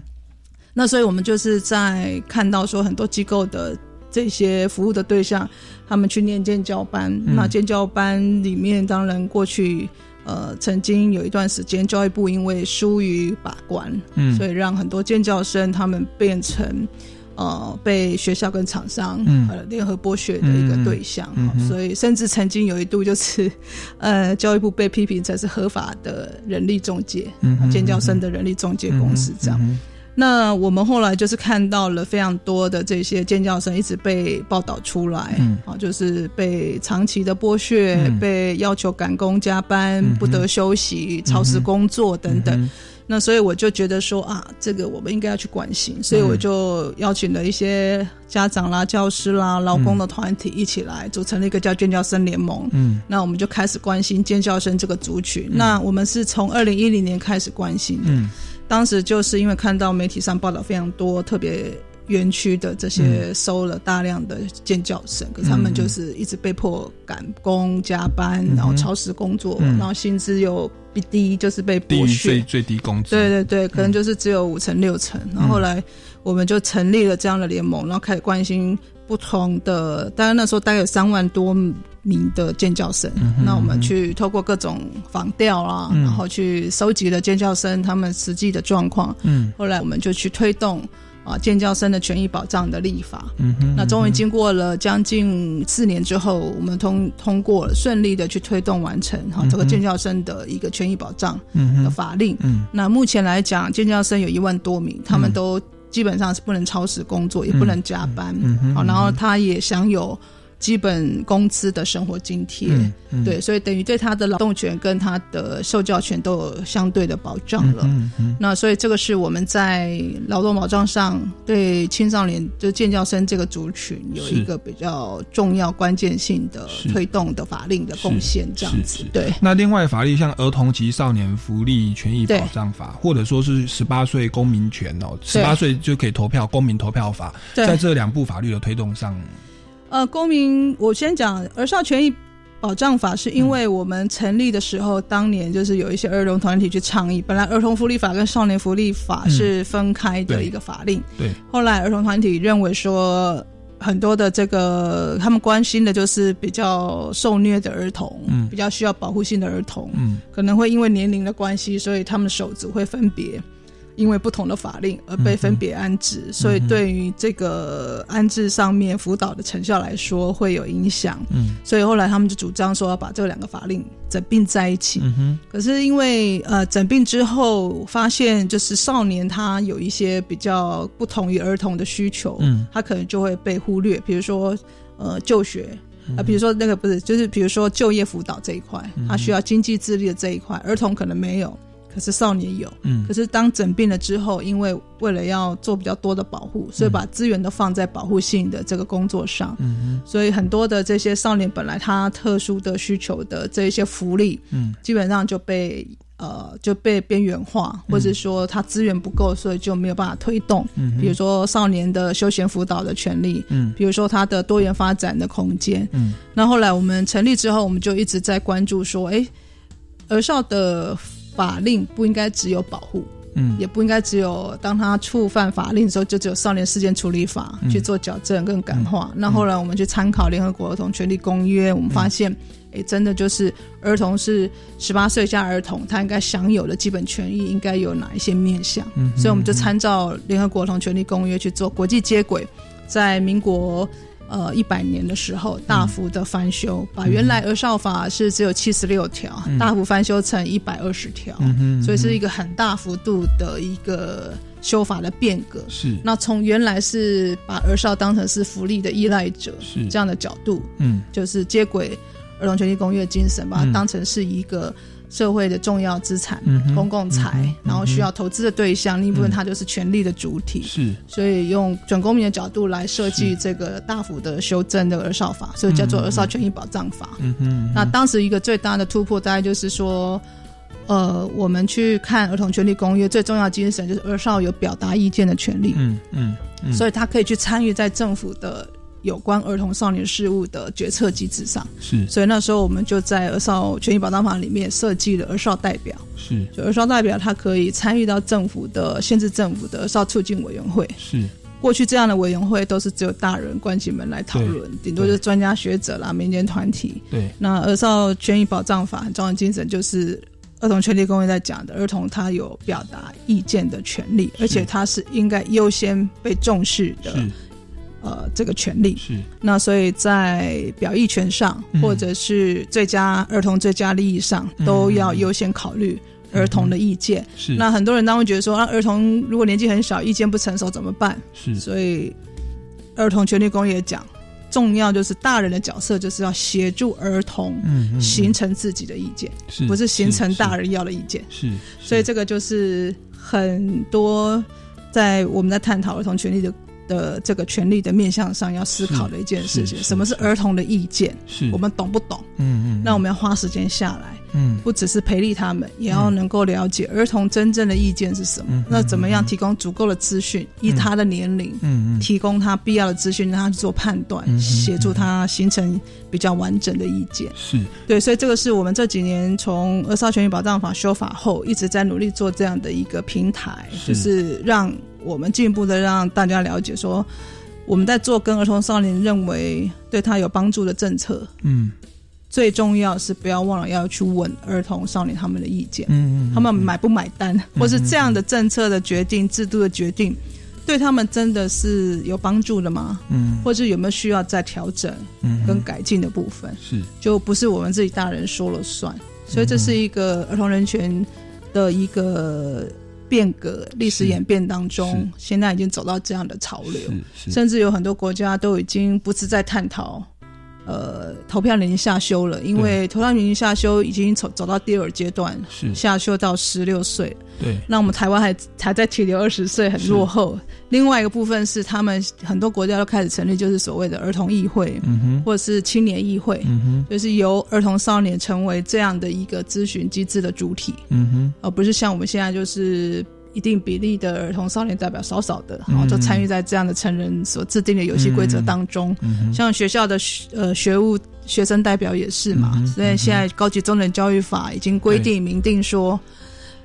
那所以我们就是在看到说很多机构的。这些服务的对象，他们去念建教班。那建教班里面，当然过去呃曾经有一段时间，教育部因为疏于把关，嗯，所以让很多建教生他们变成呃被学校跟厂商呃联合剥削的一个对象。所以甚至曾经有一度就是呃教育部被批评才是合法的人力中介，建教生的人力中介公司这样。那我们后来就是看到了非常多的这些尖叫声一直被报道出来，啊，就是被长期的剥削，被要求赶工加班，不得休息，超时工作等等。那所以我就觉得说啊，这个我们应该要去关心，所以我就邀请了一些家长啦、教师啦、劳工的团体一起来组成了一个叫尖叫声联盟。嗯，那我们就开始关心尖叫声这个族群。那我们是从二零一零年开始关心的，当时就是因为看到媒体上报道非常多，特别。园区的这些收了大量的尖叫声，可是他们就是一直被迫赶工加班，然后超时工作，然后薪资又比低，就是被剥削。最最低工资。对对对，可能就是只有五成六成。然后后来我们就成立了这样的联盟，然后开始关心不同的。当然那时候大概有三万多名的尖叫声，那我们去透过各种访调啊，然后去收集了尖叫声他们实际的状况。嗯，后来我们就去推动。啊，尖叫声的权益保障的立法，嗯哼，那终于经过了将近四年之后，我们通通过了，顺利的去推动完成哈这个尖叫声的一个权益保障的法令。嗯，那目前来讲，尖叫声有一万多名，他们都基本上是不能超时工作，也不能加班，嗯好，然后他也享有。基本工资的生活津贴，对，所以等于对他的劳动权跟他的受教权都有相对的保障了。那所以这个是我们在劳动保障上对青少年就建教生这个族群有一个比较重要关键性的推动的法令的贡献，这样子。对。那另外法律像《儿童及少年福利权益保障法》，或者说是十八岁公民权哦，十八岁就可以投票公民投票法，在这两部法律的推动上。呃，公民，我先讲儿少权益保障法，是因为我们成立的时候，当年就是有一些儿童团体去倡议，本来儿童福利法跟少年福利法是分开的一个法令，对。后来儿童团体认为说，很多的这个他们关心的就是比较受虐的儿童，嗯，比较需要保护性的儿童，嗯，可能会因为年龄的关系，所以他们手足会分别。因为不同的法令而被分别安置，所以对于这个安置上面辅导的成效来说会有影响。嗯，所以后来他们就主张说要把这两个法令整并在一起。嗯哼。可是因为呃整并之后发现，就是少年他有一些比较不同于儿童的需求，嗯，他可能就会被忽略。比如说呃就学啊，比如说那个不是，就是比如说就业辅导这一块，他需要经济自立的这一块，儿童可能没有。可是少年有，嗯，可是当整病了之后，因为为了要做比较多的保护，所以把资源都放在保护性的这个工作上，嗯所以很多的这些少年本来他特殊的需求的这一些福利，嗯，基本上就被呃就被边缘化，或者说他资源不够，所以就没有办法推动，嗯，比如说少年的休闲辅导的权利，嗯，比如说他的多元发展的空间，嗯，那后来我们成立之后，我们就一直在关注说，哎，儿少的。法令不应该只有保护，嗯，也不应该只有当他触犯法令的时候，就只有少年事件处理法去做矫正跟感化。那后来我们去参考联合国儿童权利公约，我们发现，哎，真的就是儿童是十八岁以下儿童，他应该享有的基本权益应该有哪一些面向？嗯，所以我们就参照联合国儿童权利公约去做国际接轨，在民国。呃，一百年的时候大幅的翻修，把原来儿少法是只有七十六条，大幅翻修成一百二十条，所以是一个很大幅度的一个修法的变革。是，那从原来是把儿少当成是福利的依赖者，是。这样的角度，嗯，就是接轨儿童权利公约精神，把它当成是一个。社会的重要资产、公共财，然后需要投资的对象，另一部分它就是权力的主体。是，所以用准公民的角度来设计这个大幅的修正的儿少法，所以叫做儿少权益保障法。嗯哼。那当时一个最大的突破，大概就是说，呃，我们去看儿童权利公约最重要精神，就是儿少有表达意见的权利。嗯嗯。所以他可以去参与在政府的。有关儿童少年事务的决策机制上，是，所以那时候我们就在儿少权益保障法里面设计了儿少代表，是，就儿少代表他可以参与到政府的限制政府的儿少促进委员会，是，过去这样的委员会都是只有大人关起门来讨论，顶多就是专家学者啦、民间团体，对，那儿少权益保障法很重要的精神就是儿童权利公约在讲的，儿童他有表达意见的权利，而且他是应该优先被重视的。呃，这个权利。是。那，所以在表意权上，或者是最佳儿童最佳利益上，都要优先考虑儿童的意见。是。那很多人当会觉得说，啊，儿童如果年纪很小，意见不成熟怎么办？是。所以儿童权利公约讲，重要就是大人的角色就是要协助儿童嗯嗯形成自己的意见，是不是形成大人要的意见？是，所以这个就是很多在我们在探讨儿童权利的的这个权利的面向上要思考的一件事情。什么是儿童的意见？是我们懂不懂？嗯嗯，那我们要花时间下来，嗯不只是培力他们，也要能够了解儿童真正的意见是什么。嗯那怎么样提供足够的资讯，依他的年龄，嗯嗯提供他必要的资讯，让他去做判断，协助他形成比较完整的意见。是对，所以这个是我们这几年从《儿少权益保障法》修法后，一直在努力做这样的一个平台，是就是让我们进一步的让大家了解说，我们在做跟儿童少年认为对他有帮助的政策，嗯。最重要是不要忘了要去问儿童少年他们的意见，嗯嗯他们买不买单，或是这样的政策的决定、制度的决定，对他们真的是有帮助的吗？嗯。或者有没有需要再调整嗯。跟改进的部分？是。就不是我们自己大人说了算，所以这是一个儿童人权的一个变革，历史演变当中，现在已经走到这样的潮流，甚至有很多国家都已经不是在探讨。呃，投票年龄下修了，因为投票年龄下修已经走走到第二阶段，是。下修到十六岁。对，那我们台湾还还在停留二十岁，很落后。另外一个部分是，他们很多国家都开始成立，就是所谓的儿童议会，嗯哼。或者是青年议会，嗯哼。就是由儿童少年成为这样的一个咨询机制的主体，嗯哼。而不是像我们现在就是一定比例的儿童少年代表少少的，嗯然后就参与在这样的成人所制定的游戏规则当中。像学校的学呃学务学生代表也是嘛，所以现在高级中等教育法已经规定明定说。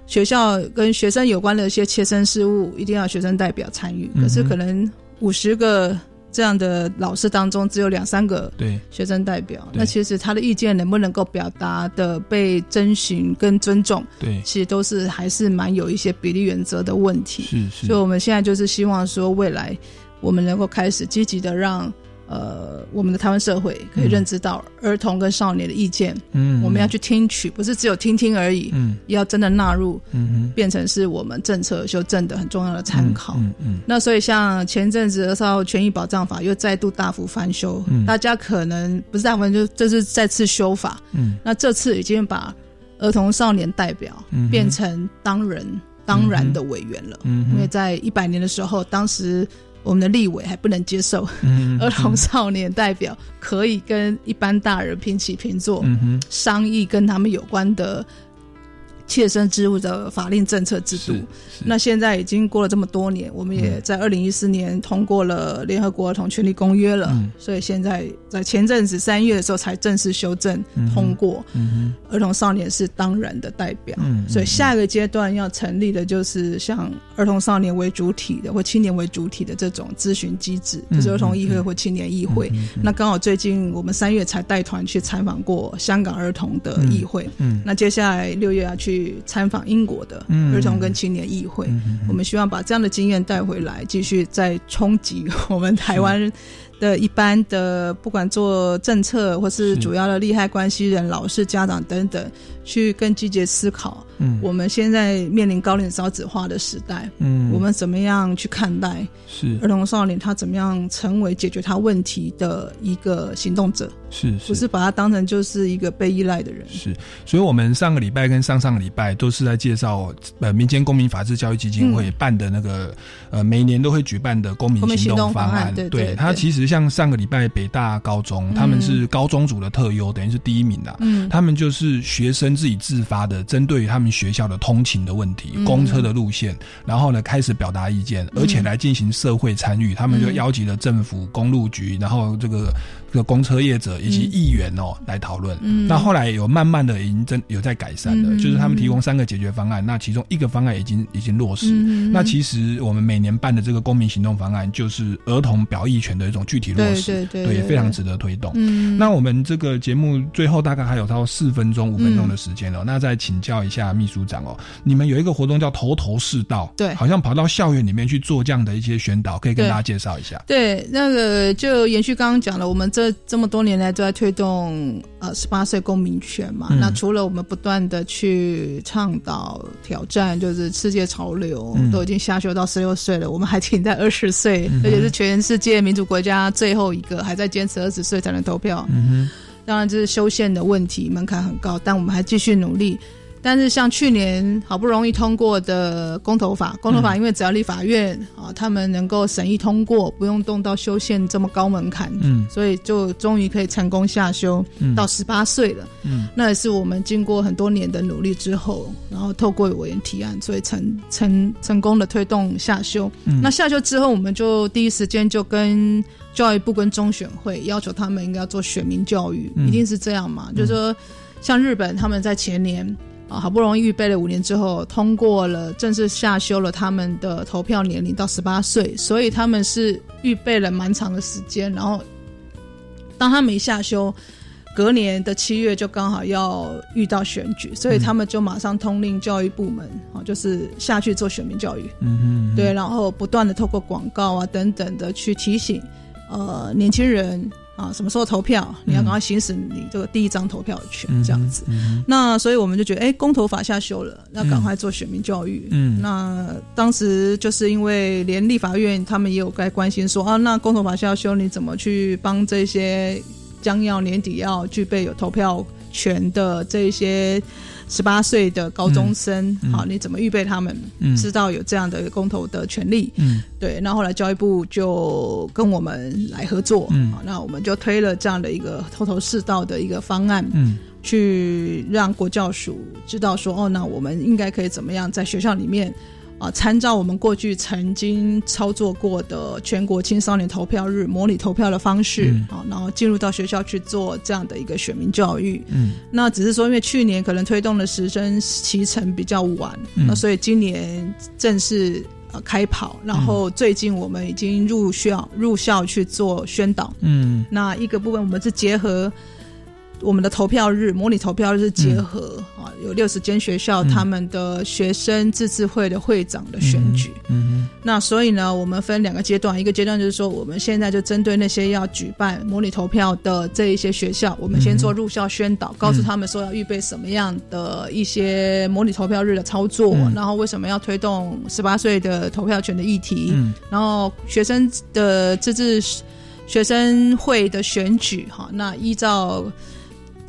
学校跟学生有关的一些切身事务，一定要学生代表参与。可是可能五十个这样的老师当中，只有两三个对学生代表。那其实他的意见能不能够表达的被征询跟尊重，对其实都是还是蛮有一些比例原则的问题。是是所以我们现在就是希望说，未来我们能够开始积极的让。呃，我们的台湾社会可以认知到儿童跟少年的意见，嗯。我们要去听取，不是只有听听而已，嗯，要真的纳入，嗯哼。变成是我们政策修正的很重要的参考。嗯嗯那所以像前阵子《儿少权益保障法》又再度大幅翻修，嗯。大家可能不是大部分就这是再次修法，嗯。那这次已经把儿童少年代表变成当人、当然的委员了，嗯因为在一百年的时候，当时。我们的立委还不能接受嗯儿童少年代表可以跟一般大人平起平坐，嗯商议跟他们有关的切身之物的法令政策制度。那现在已经过了这么多年，我们也在二零一四年通过了联合国儿童权利公约了，嗯。所以现在在前阵子三月的时候才正式修正通过。嗯儿童少年是当然的代表，嗯所以下一个阶段要成立的就是像儿童少年为主体的或青年为主体的这种咨询机制，嗯就是儿童议会或青年议会。那刚好最近我们三月才带团去采访过香港儿童的议会，嗯嗯。那接下来六月要去参访英国的嗯。儿童跟青年议会，我们希望把这样的经验带回来，继续再冲击我们台湾的一般的，不管做政策或是主要的利害关系人、老师、家长等等，去更积极思考。嗯我们现在面临高龄少子化的时代，嗯我们怎么样去看待是儿童少年？他怎么样成为解决他问题的一个行动者？是不是把他当成就是一个被依赖的人？是，所以我们上个礼拜跟上上个礼拜都是在介绍呃民间公民法治教育基金会嗯办的那个、呃每年都会举办的公民行行动方方案。案对对它其实像上个礼拜北大高中，他们是高中组的特优，等于是第一名的、嗯。他们就是学生自己自发的，针对于他们学校的通勤的问题、嗯。公车的路线，然后呢开始表达意见，而且来进行社会参与。他们就嗯。邀集了政府、公路局，然后这个这个公车业者以及嗯。议员哦、来讨论。嗯。那后来有慢慢的已经真有在改善了，嗯。就是他们提供三个解决方案，那其中一个方案已经已经落实。嗯。那其实我们每年办的这个公民行动方案，就是儿童表意权的一种具体落实，对非常值得推动。嗯。那我们这个节目最后大概还有到四分钟、五分钟的时间了、那再请教一下秘书长哦，你们有一个活动叫头头是道，对。好像跑到校园里面去做这样的一些宣导，可以跟大家介绍一下。对，那个就延续刚刚讲了，我们这这么多年来都在推动呃十八岁公民权嘛。嗯那除了我们不断的去倡导挑战，就是世界潮流，嗯都已经下修到十六岁了，我们还停在二十岁，嗯而且是全世界民主国家最后一个还在坚持二十岁才能投票。嗯当然这是修宪的问题，门槛很高，但我们还继续努力。但是像去年好不容易通过的公投法，公投法因为只要立法院啊，他们能够审议通过，不用动到修宪这么高门槛，嗯所以就终于可以成功下修嗯到十八岁了。嗯那也是我们经过很多年的努力之后，然后透过委员提案，所以成成成功的推动下修。嗯那下修之后，我们就第一时间就跟教育部跟中选会要求他们应该要做选民教育，嗯一定是这样嘛？就是说，像日本他们在前年啊，好不容易预备了五年之后，通过了正式下修了他们的投票年龄到十八岁，所以他们是预备了蛮长的时间，然后当他们一下修。隔年的七月就刚好要遇到选举，所以他们就马上通令教育部门啊，就是下去做选民教育。嗯对，然后不断的透过广告啊等等的去提醒，呃，年轻人啊什么时候投票，你要赶快行使你这个第一张投票权，这样子。嗯那所以我们就觉得，哎，公投法下修了，要赶快做选民教育。嗯那当时就是因为连立法院他们也有该关心说啊，那公投法下修，你怎么去帮这些将要年底要具备有投票权的这些十八岁的高中生，好，你怎么预备他们？嗯。知道有这样的公投的权利？嗯。对，那后来教育部就跟我们来合作，嗯。好，那我们就推了这样的一个头头是道的一个方案，嗯。去让国教署知道说，哦，那我们应该可以怎么样在学校里面啊，参照我们过去曾经操作过的全国青少年投票日模拟投票的方式嗯啊，然后进入到学校去做这样的一个选民教育。嗯那只是说，因为去年可能推动的时程期程比较晚，嗯那所以今年正式呃开跑，然后最近我们已经入校入校去做宣导。嗯那一个部分我们是结合我们的投票日，模拟投票日是结合、啊，有六十间学校嗯。他们的学生自治会的会长的选举。嗯那所以呢，我们分两个阶段，一个阶段就是说，我们现在就针对那些要举办模拟投票的这一些学校，我们先做入校宣导，告诉他们说要预备什么样的一些模拟投票日的操作，嗯。然后为什么要推动十八岁的投票权的议题，嗯。然后学生的自治学生会的选举，哈，那依照。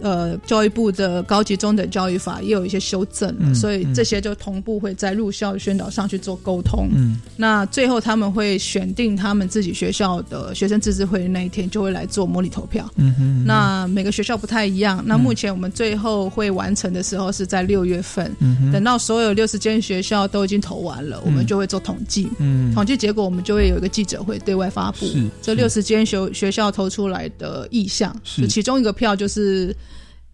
呃，教育部的高级中等教育法也有一些修正了，嗯所以嗯这些就同步会在入校宣导上去做沟通。嗯那最后他们会选定他们自己学校的学生自治会那一天就会来做模拟投票。嗯哼那每个学校不太一样。那目前我们最后会完成的时候是在六月份，等到所有六十间学校都已经投完了，我们就会做统计。嗯统计结果我们就会有一个记者会对外发布是，这六十间学学校投出来的意向，是就其中一个票就是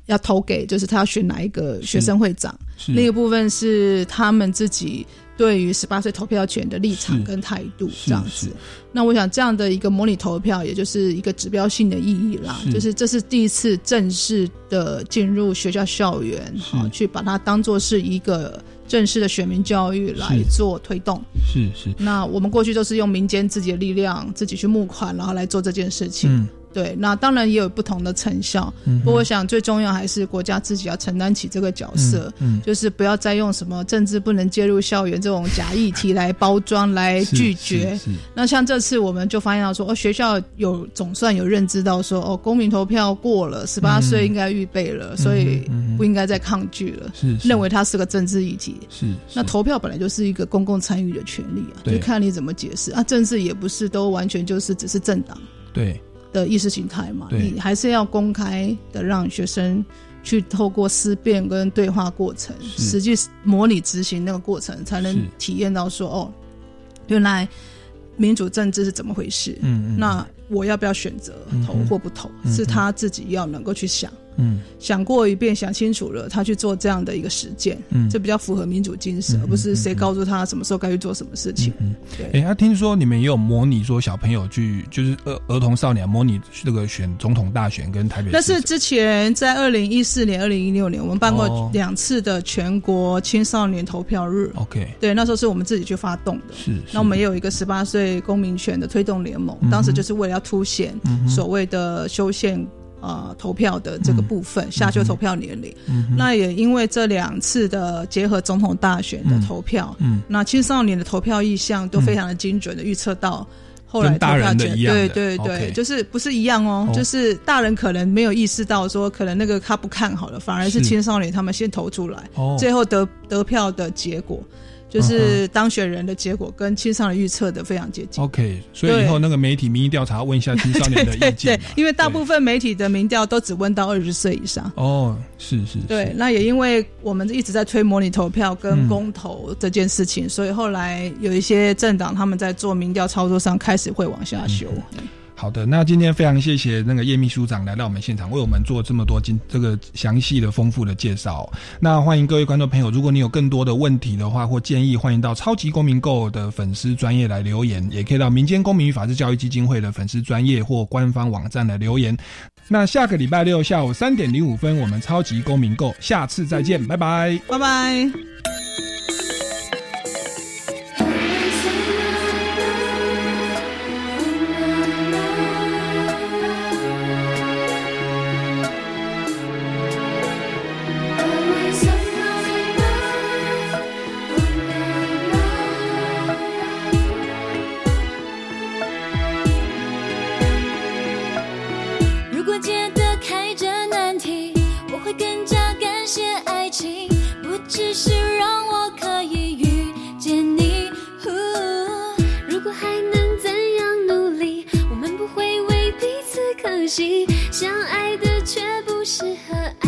要投给，就是他要选哪一个学生会长，是。另一个部分是他们自己对于十八岁投票权的立场跟态度这样子。那我想这样的一个模拟投票，也就是一个指标性的意义啦，是。就是这是第一次正式的进入学校校园，好去把它当做是一个正式的选民教育来做推动。是是。那我们过去都是用民间自己的力量，自己去募款，然后来做这件事情。嗯对，那当然也有不同的成效。嗯不过我想最重要还是国家自己要承担起这个角色，嗯嗯。就是不要再用什么政治不能介入校园这种假议题来包装、来拒绝。那像这次我们就发现到说，哦，学校有总算有认知到说，哦，公民投票过了，十八岁应该预备了，所以不应该再抗拒了，是是。认为它是个政治议题。是那投票本来就是一个公共参与的权利啊，就看你怎么解释。啊。政治也不是都完全就是只是政党。对的意识形态嘛，你还是要公开的让学生去透过思辨跟对话过程，实际模拟执行那个过程，才能体验到说哦，原来民主政治是怎么回事。嗯嗯。那我要不要选择投或不投，嗯是他自己要能够去想。嗯，想过一遍，想清楚了，他去做这样的一个实践，嗯，这比较符合民主精神，而不是谁告诉他什么时候该去做什么事情。嗯，对。哎，他听说你们也有模拟说小朋友去，就是儿儿童少年模拟这个选总统大选跟台北。那是之前在二零一四年、二零一六年，我们办过两次的全国青少年投票日。OK，对，那时候是我们自己去发动的。是。那我们也有一个十八岁公民权的推动联盟，当时就是为了要凸显所谓的修宪。呃，投票的这个部分，下修投票年龄，那也因为这两次的结合总统大选的投票，嗯，那青少年的投票意向都非常的精准的预测到后来投票权，对对对，就是不是一样哦，就是大人可能没有意识到说，可能那个他不看好了，反而是青少年他们先投出来，最后得得票的结果。就是当选人的结果跟青少年预测的非常接近。OK，所以以后那个媒体民意调查问一下青少年的意见。对，因为大部分媒体的民调都只问到二十岁以上。哦，是是。对，那也因为我们一直在推模拟投票跟公投这件事情，所以后来有一些政党他们在做民调操作上开始会往下修。好的，那今天非常谢谢那个叶秘书长来到我们现场，为我们做这么多今这个详细的、丰富的介绍。那欢迎各位观众朋友，如果你有更多的问题的话或建议，欢迎到超级公民购的粉丝专业来留言，也可以到民间公民与法治教育基金会的粉丝专业或官方网站来留言。那下个礼拜六下午三点零五分，我们超级公民购，下次再见，拜拜，拜拜。相爱的，却不适合。